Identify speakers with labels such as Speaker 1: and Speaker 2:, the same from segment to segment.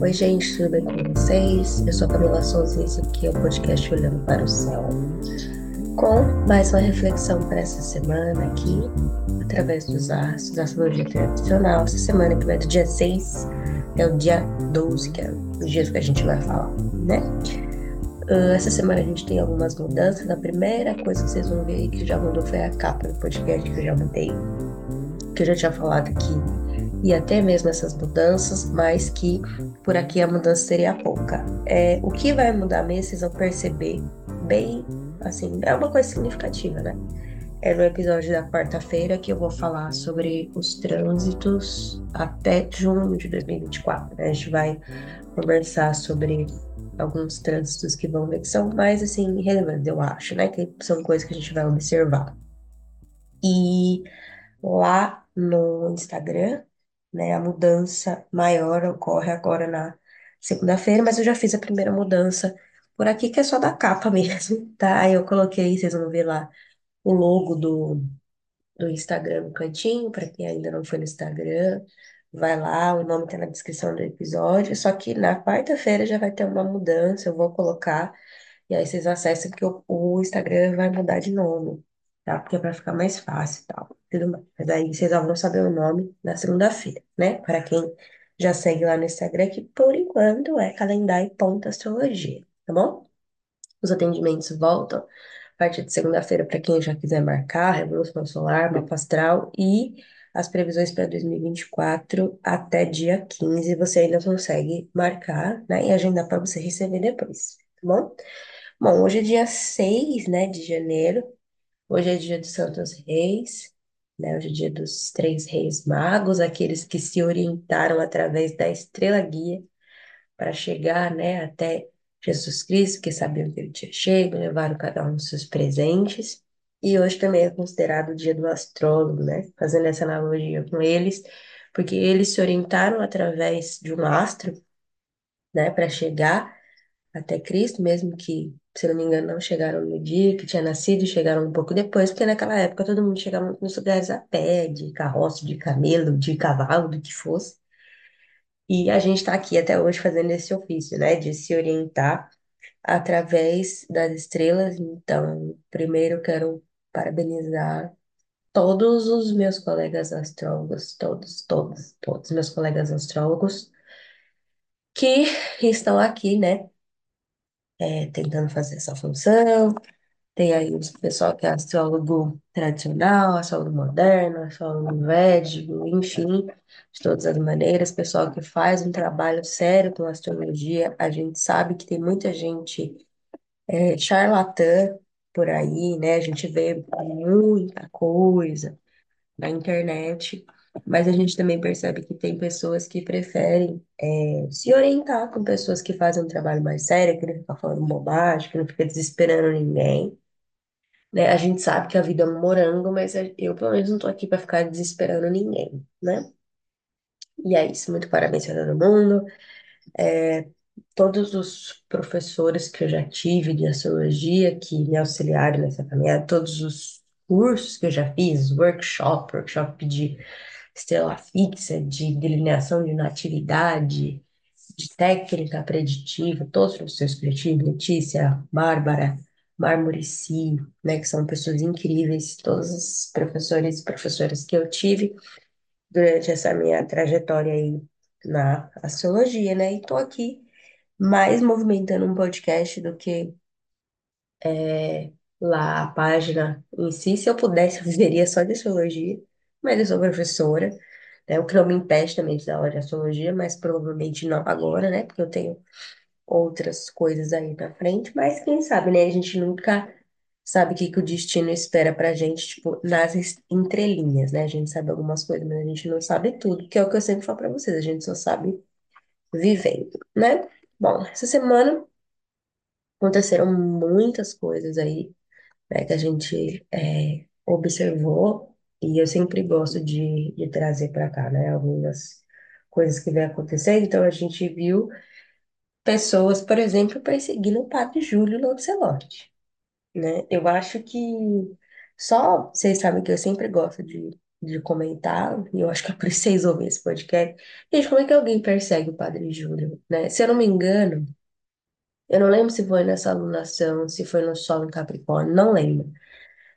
Speaker 1: Oi, gente, tudo bem com vocês? Eu sou a Camila Souza e esse aqui é o podcast Olhando para o Céu. Com mais uma reflexão para essa semana aqui, através dos astros, da astrologia tradicional. Essa semana que vai do dia 6 é o dia 12, que é o dia que a gente vai falar, né? Uh, essa semana a gente tem algumas mudanças. A primeira coisa que vocês vão ver que já mudou foi a capa do podcast que eu já mudei, que eu já tinha falado aqui e até mesmo essas mudanças, mas que por aqui a mudança seria pouca. É, o que vai mudar mesmo, vocês vão perceber bem, assim, é uma coisa significativa, né? É no episódio da quarta-feira que eu vou falar sobre os trânsitos até junho de 2024. Né? A gente vai conversar sobre alguns trânsitos que vão ver que são mais assim relevantes, eu acho, né? Que são coisas que a gente vai observar. E lá no Instagram né? A mudança maior ocorre agora na segunda-feira, mas eu já fiz a primeira mudança por aqui, que é só da capa mesmo, tá? Aí eu coloquei, vocês vão ver lá o logo do, do Instagram no cantinho, para quem ainda não foi no Instagram, vai lá, o nome tá na descrição do episódio, só que na quarta-feira já vai ter uma mudança, eu vou colocar, e aí vocês acessam que o, o Instagram vai mudar de nome, tá? Porque é para ficar mais fácil e tal tudo mais. Mas aí vocês já vão saber o nome na segunda-feira, né? Para quem já segue lá no Instagram, que por enquanto é calendário.astrologia, tá bom? Os atendimentos voltam a partir de segunda-feira para quem já quiser marcar, Revolução Solar, Mapa Astral e as previsões para 2024 até dia 15 você ainda consegue marcar, né? E agendar para você receber depois, tá bom? Bom, hoje é dia 6, né, de janeiro. Hoje é dia dos Santos Reis né? Hoje é dia dos três reis magos, aqueles que se orientaram através da estrela guia para chegar, né, até Jesus Cristo, que sabiam que ele tinha chego, levaram cada um dos seus presentes. E hoje também é considerado o dia do astrólogo, né? Fazendo essa analogia com eles, porque eles se orientaram através de um astro, né, para chegar até Cristo, mesmo que, se não me engano, não chegaram no dia que tinha nascido, chegaram um pouco depois, porque naquela época todo mundo chegava nos lugares a pé, de carroça, de camelo, de cavalo, do que fosse. E a gente está aqui até hoje fazendo esse ofício, né, de se orientar através das estrelas. Então, primeiro quero parabenizar todos os meus colegas astrólogos, todos, todos, todos meus colegas astrólogos que estão aqui, né, é, tentando fazer essa função. Tem aí o pessoal que é astrólogo tradicional, astrólogo moderno, astrólogo védico, enfim, de todas as maneiras, pessoal que faz um trabalho sério com astrologia. A gente sabe que tem muita gente é, charlatã por aí, né? A gente vê muita coisa na internet, mas a gente também percebe que tem pessoas que preferem é, se orientar com pessoas que fazem um trabalho mais sério, que não fica falando bobagem, que não fica desesperando ninguém. Né? A gente sabe que a vida é um morango, mas eu, pelo menos, não tô aqui para ficar desesperando ninguém, né? E é isso, muito parabéns para todo mundo. É, todos os professores que eu já tive de astrologia que me auxiliaram nessa caminhada, todos os cursos que eu já fiz, workshop, workshop de estrela fixa, de delineação de natividade, de técnica preditiva, todos os professores tive, Letícia, Bárbara, Marmurici, né, que são pessoas incríveis, todos os professores e professoras que eu tive durante essa minha trajetória aí na astrologia, né, e tô aqui mais movimentando um podcast do que é, lá a página em si. Se eu pudesse, eu viveria só de astrologia, mas eu sou professora, né? O que não me impede também de dar aula de astrologia, mas provavelmente não agora, né? Porque eu tenho outras coisas aí na frente, mas quem sabe, né? A gente nunca sabe o que, que o destino espera pra gente, tipo, nas entrelinhas, né? A gente sabe algumas coisas, mas a gente não sabe tudo, que é o que eu sempre falo pra vocês, a gente só sabe vivendo, né? Bom, essa semana aconteceram muitas coisas aí né, que a gente é, observou, e eu sempre gosto de, de trazer para cá, né, algumas coisas que vem acontecendo. Então, a gente viu pessoas, por exemplo, perseguindo o padre Júlio Lancelotti, né? Eu acho que só, vocês sabem que eu sempre gosto de de comentar, e eu acho que é por isso que vocês ouvem esse podcast. Gente, como é que alguém persegue o Padre Júlio, né? Se eu não me engano, eu não lembro se foi nessa alunação, se foi no Sol em Capricórnio, não lembro.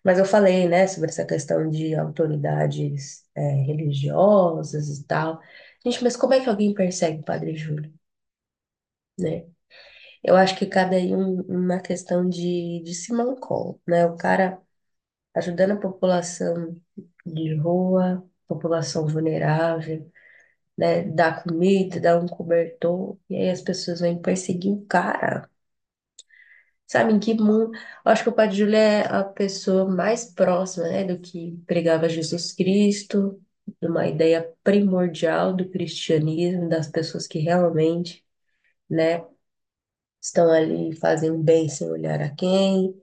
Speaker 1: Mas eu falei, né, sobre essa questão de autoridades, é, religiosas e tal. Gente, mas como é que alguém persegue o Padre Júlio, né? Eu acho que cada um uma questão de, de simancol, né? O cara ajudando a população de rua, população vulnerável, né? Dá comida, dá um cobertor, e aí as pessoas vêm perseguir o cara. Sabe, em que mundo? Eu acho que o Padre Júlio é a pessoa mais próxima, né, do que pregava Jesus Cristo, de uma ideia primordial do cristianismo, das pessoas que realmente, né, estão ali fazendo bem sem olhar a quem.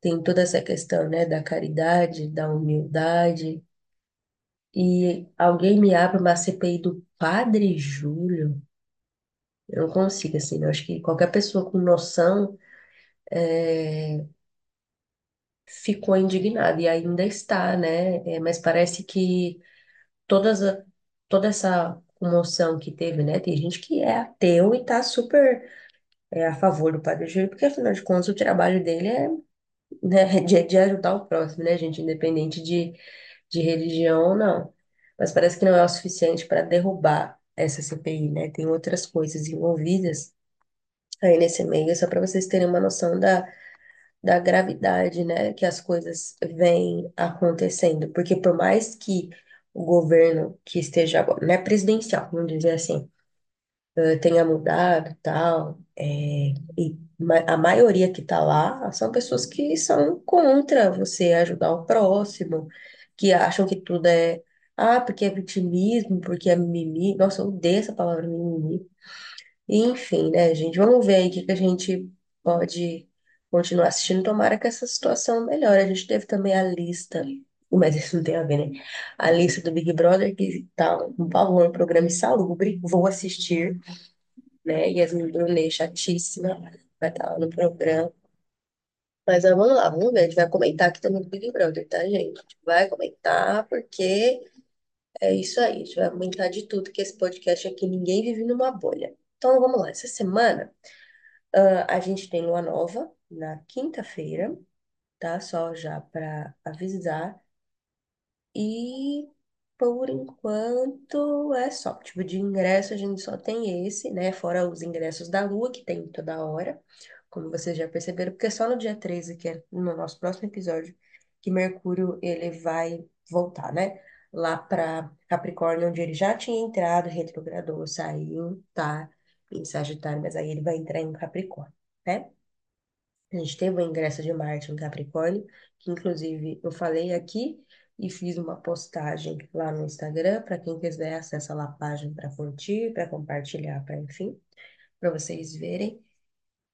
Speaker 1: Tem toda essa questão, né, da caridade, da humildade. E alguém me abre uma CPI do Padre Júlio. Eu não consigo, assim, eu acho que qualquer pessoa com noção é, ficou indignada e ainda está, né? É, mas parece que todas a- toda essa comoção que teve, né? Tem gente que é ateu e tá super é, a favor do Padre Júlio, porque afinal de contas o trabalho dele é, né, de, de ajudar o próximo, né, gente? Independente de, de religião ou não. Mas parece que não é o suficiente para derrubar essa CPI, né? Tem outras coisas envolvidas aí nesse meio, só para vocês terem uma noção da da gravidade, né, que as coisas vêm acontecendo, porque por mais que o governo que esteja agora, né, presidencial, vamos dizer assim, eh, tenha mudado tal, é, e a maioria que está lá são pessoas que são contra você ajudar o próximo, que acham que tudo é, ah, porque é vitimismo, porque é mimimi, nossa, eu odeio essa palavra mimimi, enfim, né, gente? Vamos ver aí o que que a gente pode continuar assistindo. Tomara que essa situação melhore. A gente teve também a lista, mas isso não tem a ver, né? A lista do Big Brother, que tá um pavor, um programa insalubre. Vou assistir, né? Yasmin Brunet, chatíssima, vai estar lá no programa. Mas vamos lá, vamos ver. A gente vai comentar aqui também do Big Brother, tá, gente? A gente vai comentar porque é isso aí. A gente vai comentar de tudo, que esse podcast aqui ninguém vive numa bolha. Então vamos lá. Essa semana. Ah, a gente tem lua nova na quinta-feira, tá? Só já para avisar. E por enquanto é só. Tipo, de ingresso a gente só tem esse, né? Fora os ingressos da lua, que tem toda hora, como vocês já perceberam, porque é só no dia 13, que é no nosso próximo episódio, que Mercúrio ele vai voltar, né? Lá para Capricórnio, onde ele já tinha entrado, retrogradou, saiu, tá? Em Sagitário, mas aí ele vai entrar em Capricórnio, né? A gente teve o ingresso de Marte em Capricórnio, que inclusive eu falei aqui e fiz uma postagem lá no Instagram, para quem quiser acessa lá a página para curtir, para compartilhar, para enfim, para vocês verem.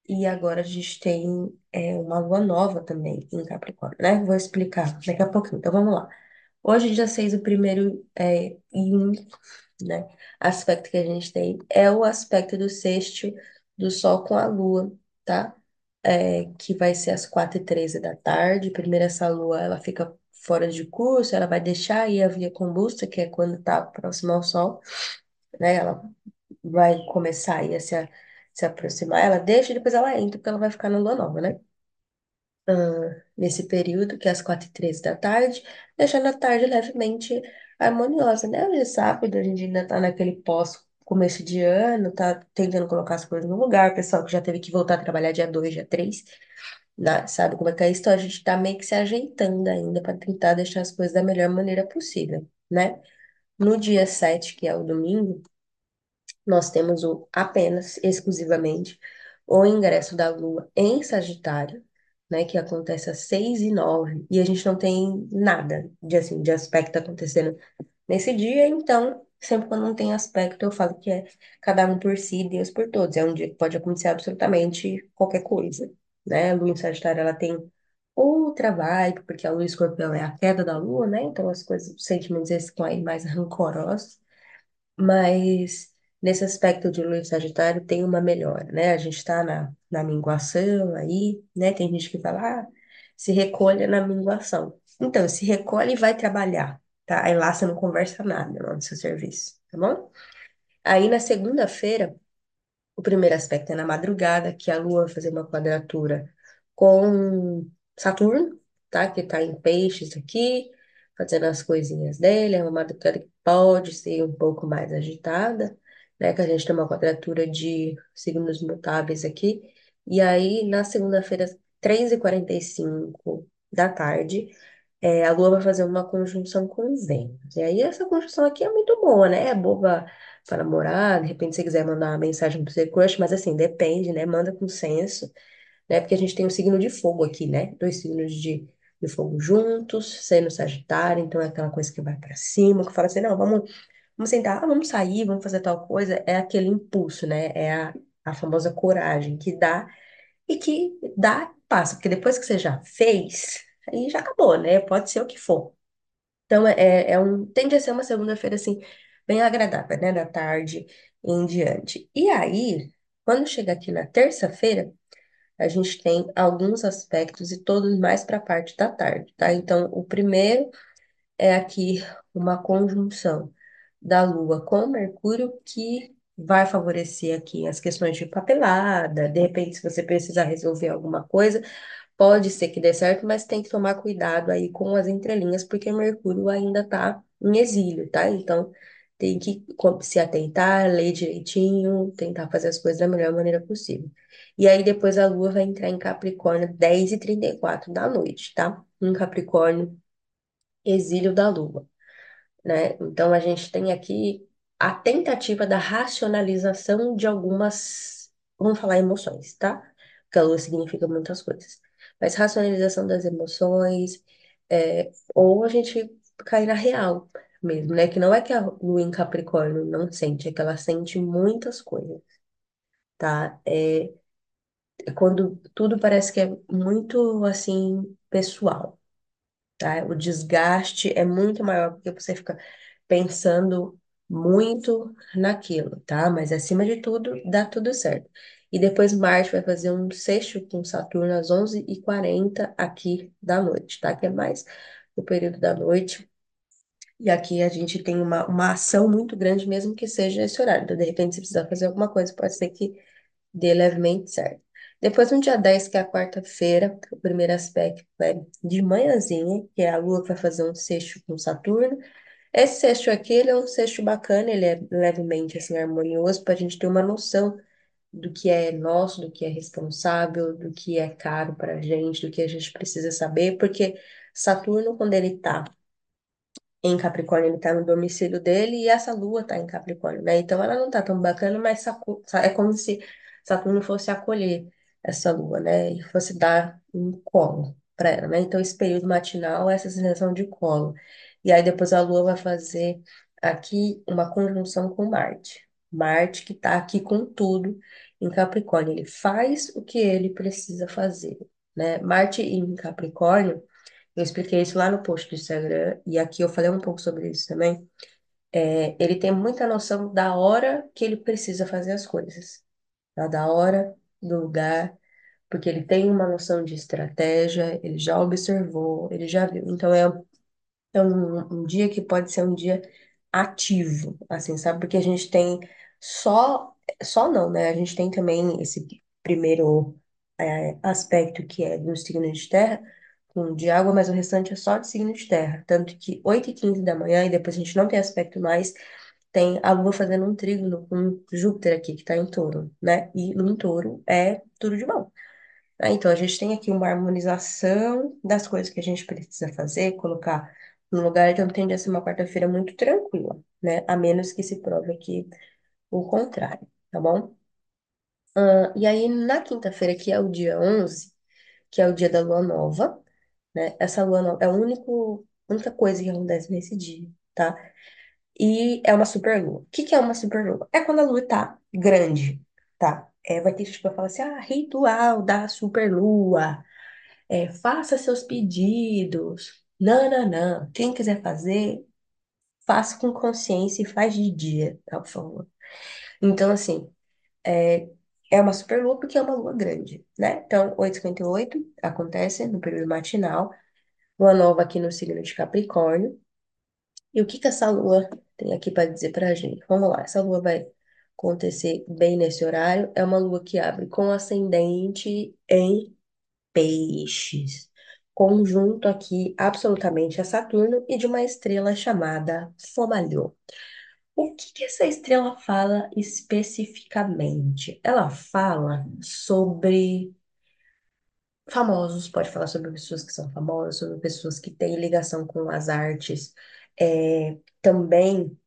Speaker 1: E agora a gente tem é, uma lua nova também em Capricórnio, né? Vou explicar daqui a pouquinho. Então vamos lá. Hoje, dia 6, o primeiro é, e né, aspecto que a gente tem é o aspecto do sexto do Sol com a Lua, tá? É, que vai ser às 4 e 13 da tarde. Primeiro, essa Lua, ela fica fora de curso, ela vai deixar aí a via combusta, que é quando tá próximo ao Sol, né? Ela vai começar aí a se, a- se aproximar. Ela deixa e depois ela entra, porque ela vai ficar na Lua nova, né? ah, nesse período, que é às quatro e treze da tarde, deixando a tarde levemente harmoniosa, né? Hoje é sábado, a gente ainda tá naquele pós começo de ano, tá tentando colocar as coisas no lugar, o pessoal que já teve que voltar a trabalhar dia 2 dia 3 né? Sabe como é que é isso? Então, a gente tá meio que se ajeitando ainda para tentar deixar as coisas da melhor maneira possível, né? No dia 7 que é o domingo, nós temos o apenas, exclusivamente, o ingresso da Lua em Sagitário, né, que acontece às 6 e 9, e a gente não tem nada de, assim, de aspecto acontecendo nesse dia, então, sempre quando não tem aspecto, eu falo que é cada um por si, Deus por todos. É um dia que pode acontecer absolutamente qualquer coisa, né? A Lua em Sagitário, ela tem outra vibe, porque a Lua em Escorpião é a queda da Lua, né? Então, as coisas, os sentimentos esses ficam aí mais rancorosos. Mas nesse aspecto de Lua em Sagitário tem uma melhora, né? A gente está na, na minguação aí, né? Tem gente que fala, ah, se recolha na minguação. Então, se recolhe e vai trabalhar, tá? Aí lá você não conversa nada no seu serviço, tá bom? Aí na segunda-feira, o primeiro aspecto é na madrugada, que a Lua vai fazer uma quadratura com Saturno, tá? Que tá em peixes aqui, fazendo as coisinhas dele. É uma madrugada que pode ser um pouco mais agitada, né? Que a gente tem uma quadratura de signos mutáveis aqui. E aí, na segunda-feira, 3h45 da tarde, é, a Lua vai fazer uma conjunção com Vênus. E aí, essa conjunção aqui é muito boa, né? É boa para namorar, de repente, se você quiser mandar uma mensagem pro seu crush, mas assim, depende, né? Manda com senso, né? Porque a gente tem um signo de fogo aqui, né? Dois signos de, de fogo juntos, sendo Sagitário, então é aquela coisa que vai para cima, que fala assim, não, vamos, vamos sentar, ah, vamos sair, vamos fazer tal coisa. É aquele impulso, né? É a, a famosa coragem que dá e que dá, passa, porque depois que você já fez, aí já acabou, né? Pode ser o que for. Então, é, é é um, tende a ser uma segunda-feira, assim, bem agradável, né? Da tarde em diante. E aí, quando chega aqui na terça-feira, a gente tem alguns aspectos e todos mais para a parte da tarde, tá? Então, o primeiro é aqui uma conjunção da Lua com Mercúrio que vai favorecer aqui as questões de papelada, de repente, se você precisar resolver alguma coisa, pode ser que dê certo, mas tem que tomar cuidado aí com as entrelinhas, porque Mercúrio ainda está em exílio, tá? Então, tem que se atentar, ler direitinho, tentar fazer as coisas da melhor maneira possível. E aí, depois a Lua vai entrar em Capricórnio, 10h34 da noite, tá? Em Capricórnio, exílio da Lua né? Então a gente tem aqui a tentativa da racionalização de algumas, vamos falar emoções, tá? Porque a lua significa muitas coisas. Mas racionalização das emoções, é, ou a gente cai na real mesmo, né? Que não é que a lua em Capricórnio não sente, é que ela sente muitas coisas, tá? É, é quando tudo parece que é muito, assim, pessoal tá? O desgaste é muito maior porque você fica pensando muito naquilo, tá? Mas acima de tudo, dá tudo certo. E depois Marte vai fazer um sexto com Saturno às 11h40 aqui da noite, tá? Que é mais no período da noite. E aqui a gente tem uma, uma ação muito grande, mesmo que seja esse horário. Então, de repente, se precisar fazer alguma coisa, pode ser que dê levemente certo. Depois, no dia 10, que é a quarta-feira, o primeiro aspecto é de manhãzinha, que é a Lua que vai fazer um sexto com Saturno. Esse sexto aqui, ele é um sexto bacana, ele é levemente, assim, harmonioso, para a gente ter uma noção do que é nosso, do que é responsável, do que é caro para a gente, do que a gente precisa saber, porque Saturno, quando ele está em Capricórnio, ele tá no domicílio dele e essa lua tá em Capricórnio, né? Então ela não tá tão bacana, mas é como se Saturno fosse acolher essa lua, né? E fosse dar um colo para ela, né? Então esse período matinal essa sensação de colo. E aí depois a lua vai fazer aqui uma conjunção com Marte. Marte que tá aqui com tudo em Capricórnio, ele faz o que ele precisa fazer, né? Marte em Capricórnio eu expliquei isso lá no post do Instagram e aqui eu falei um pouco sobre isso também. É, ele tem muita noção da hora que ele precisa fazer as coisas, tá? Da hora, do lugar, porque ele tem uma noção de estratégia, ele já observou, ele já viu. Então é, é um, um dia que pode ser um dia ativo, assim, sabe? Porque a gente tem só, só não, né? A gente tem também esse primeiro é, aspecto que é do signo de terra, com de água, mas o restante é só de signo de terra. Tanto que 8 e 15 da manhã, e depois a gente não tem aspecto mais, tem a Lua fazendo um trígono com Júpiter aqui, que está em touro, né? E em touro é tudo de bom. Ah, Então, a gente tem aqui uma harmonização das coisas que a gente precisa fazer, colocar no lugar, então tende a ser uma quarta-feira muito tranquila, né? A menos que se prove aqui o contrário, tá bom? E aí, na quinta-feira, que é o dia 11, que é o dia da lua nova, né? Essa lua nova é a único, única coisa que acontece nesse dia, tá? E é uma superlua. O que que é uma superlua? É quando a lua tá grande, tá? É, vai ter gente que vai falar assim, ah, ritual da superlua. É, faça seus pedidos. Não. Quem quiser fazer, faça com consciência e faz de dia, tá, por favor. Então, assim, é, é uma superlua porque é uma lua grande, né? Então, 8h58 acontece no período matinal, lua nova aqui no signo de Capricórnio. E o que que essa lua tem aqui para dizer para a gente? Vamos lá, essa lua vai acontecer bem nesse horário. É uma lua que abre com ascendente em peixes. Conjunto aqui absolutamente a Saturno e de uma estrela chamada Fomalhaut. O que que essa estrela fala especificamente? Ela fala sobre famosos, pode falar sobre pessoas que são famosas, sobre pessoas que têm ligação com as artes, é, também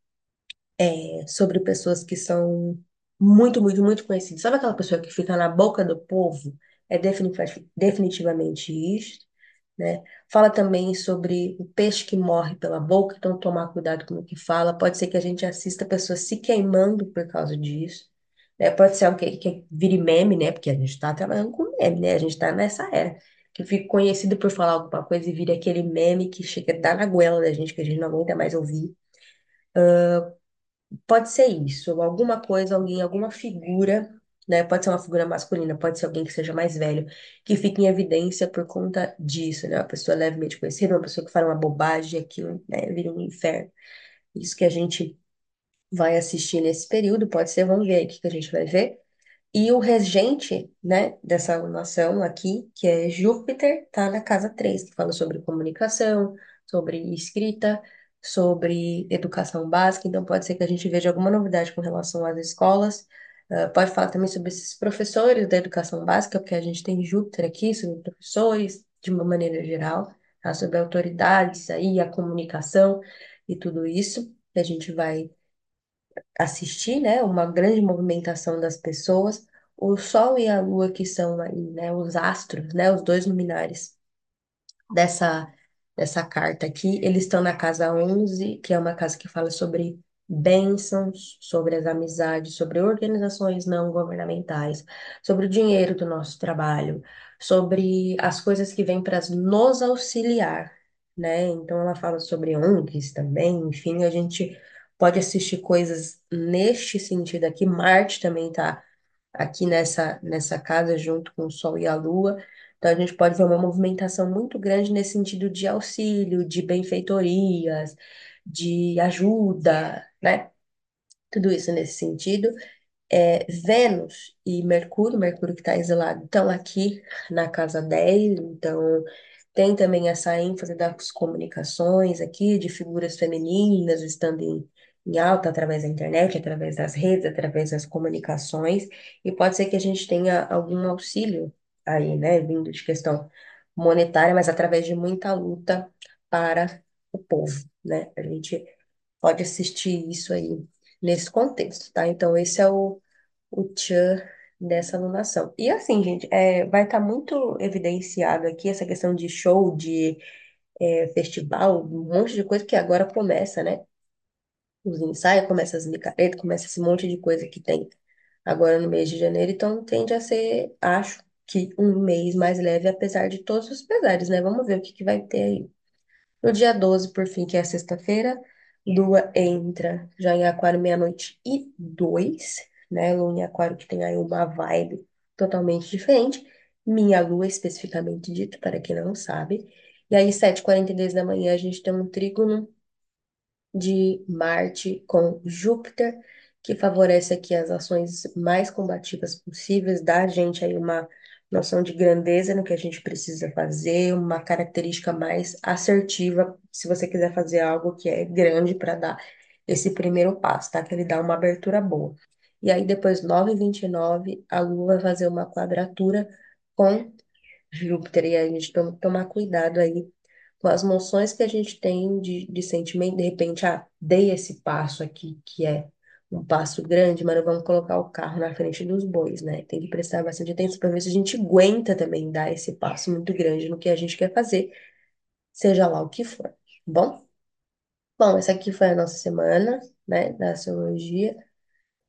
Speaker 1: é, sobre pessoas que são muito, muito, muito conhecidas. Sabe aquela pessoa que fica na boca do povo? É definitivamente, isso, né? Fala também sobre o peixe que morre pela boca, então tomar cuidado com o que fala. Pode ser que a gente assista pessoas se queimando por causa disso. Né? Pode ser algo que, que vire meme, né? Porque a gente está trabalhando com meme, né? A gente está nessa era. Que fica conhecido por falar alguma coisa e vira aquele meme que chega a dar na goela da gente, que a gente não aguenta mais ouvir. Pode ser isso, alguma coisa, alguém, alguma figura, né? Pode ser uma figura masculina, pode ser alguém que seja mais velho, que fique em evidência por conta disso, né? Uma pessoa levemente conhecida, uma pessoa que fala uma bobagem, aquilo, né? Vira um inferno. Isso que a gente vai assistir nesse período, pode ser, vamos ver aí o que que a gente vai ver. E o regente, né, dessa alunação aqui, que é Júpiter, tá na casa 3, que fala sobre comunicação, sobre escrita, sobre educação básica, então pode ser que a gente veja alguma novidade com relação às escolas. Uh, pode falar também sobre esses professores da educação básica, porque a gente tem Júpiter aqui, sobre professores, de uma maneira geral, tá? Sobre autoridades aí, a comunicação e tudo isso, que a gente vai assistir, né, uma grande movimentação das pessoas, o Sol e a Lua, que são aí, né, os astros, né, os dois luminares dessa, dessa carta aqui, eles estão na casa 11, que é uma casa que fala sobre bênçãos, sobre as amizades, sobre organizações não governamentais, sobre o dinheiro do nosso trabalho, sobre as coisas que vêm para nos auxiliar, né? Então ela fala sobre ONGs também, enfim, a gente pode assistir coisas neste sentido aqui. Marte também está aqui nessa, nessa casa junto com o Sol e a Lua. Então a gente pode ver uma movimentação muito grande nesse sentido de auxílio, de benfeitorias, de ajuda, né? Tudo isso nesse sentido. É, Vênus e Mercúrio, Mercúrio que está exilado, estão aqui na casa 10, então tem também essa ênfase das comunicações aqui, de figuras femininas estando em, em alta através da internet, através das redes, através das comunicações, e pode ser que a gente tenha algum auxílio aí, né, vindo de questão monetária, mas através de muita luta para o povo, né? A gente pode assistir isso aí nesse contexto, tá? Então, esse é o, o tchan dessa alunação. E assim, gente, é, vai estar muito evidenciado aqui essa questão de show, de é, festival, um monte de coisa que agora começa, né? Os ensaios, começa as micaretas, começa esse monte de coisa que tem agora no mês de janeiro, então tende a ser, acho que um mês mais leve, apesar de todos os pesares, né? Vamos ver o que, que vai ter aí. No dia 12, por fim, que é sexta-feira, Lua entra já em Aquário meia-noite e dois, né? Lua em Aquário que tem aí uma vibe totalmente diferente. Minha Lua, especificamente dito, para quem não sabe. E aí, 7h42 da manhã, a gente tem um trígono de Marte com Júpiter, que favorece aqui as ações mais combativas possíveis, dá a gente aí uma noção de grandeza no que a gente precisa fazer, uma característica mais assertiva, se você quiser fazer algo que é grande para dar esse primeiro passo, tá? Que ele dá uma abertura boa. E aí, depois, 9h29, a Lua vai fazer uma quadratura com Júpiter, e a gente tem que tomar cuidado aí com as noções que a gente tem de, de sentimento, de repente, ah, dei esse passo aqui, que é um passo grande, mas não vamos colocar o carro na frente dos bois, né? Tem que prestar bastante atenção para ver se a gente aguenta também dar esse passo muito grande no que a gente quer fazer, seja lá o que for, tá bom? Bom, essa aqui foi a nossa semana, né, da astrologia.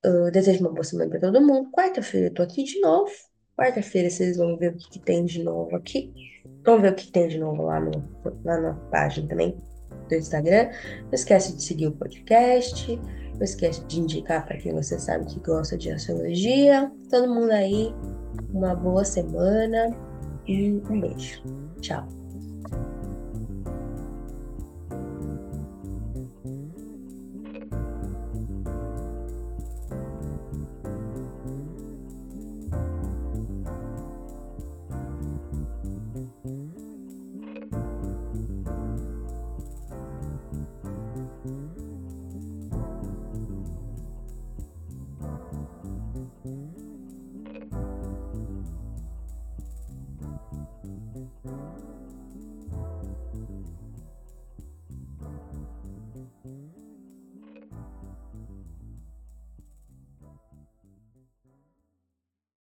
Speaker 1: Eu desejo uma boa semana para todo mundo. Quarta-feira eu tô aqui de novo. Quarta-feira vocês vão ver o que, que tem de novo aqui. Vamos ver o que tem de novo lá, no, lá na página também do Instagram. Não esquece de seguir o podcast. Não esquece de indicar para quem você sabe que gosta de astrologia. Todo mundo aí, uma boa semana e um beijo. Tchau.